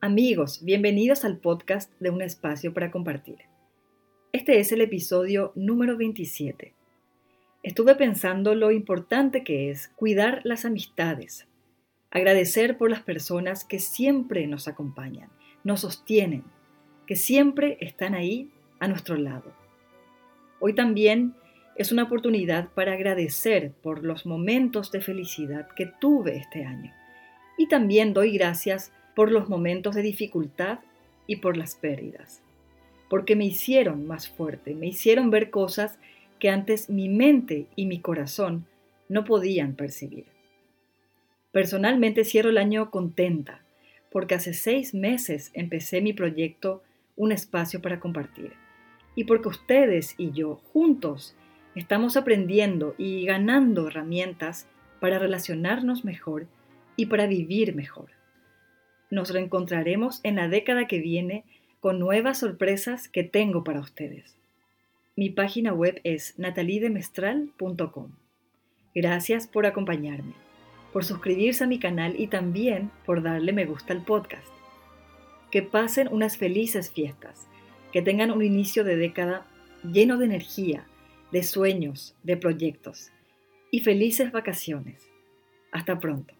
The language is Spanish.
Amigos, bienvenidos al podcast de Un Espacio para Compartir. Este es el episodio número 27. Estuve pensando lo importante que es cuidar las amistades, agradecer por las personas que siempre nos acompañan, nos sostienen, que siempre están ahí a nuestro lado. Hoy también es una oportunidad para agradecer por los momentos de felicidad que tuve este año. Y también doy gracias por los momentos de dificultad y por las pérdidas, porque me hicieron más fuerte, me hicieron ver cosas que antes mi mente y mi corazón no podían percibir. Personalmente cierro el año contenta, porque hace seis meses empecé mi proyecto Un espacio para compartir, y porque ustedes y yo juntos estamos aprendiendo y ganando herramientas para relacionarnos mejor y para vivir mejor. Nos reencontraremos en la década que viene con nuevas sorpresas que tengo para ustedes. Mi página web es natalidemestral.com. Gracias por acompañarme, por suscribirse a mi canal y también por darle me gusta al podcast. Que pasen unas felices fiestas, que tengan un inicio de década lleno de energía, de sueños, de proyectos y felices vacaciones. Hasta pronto.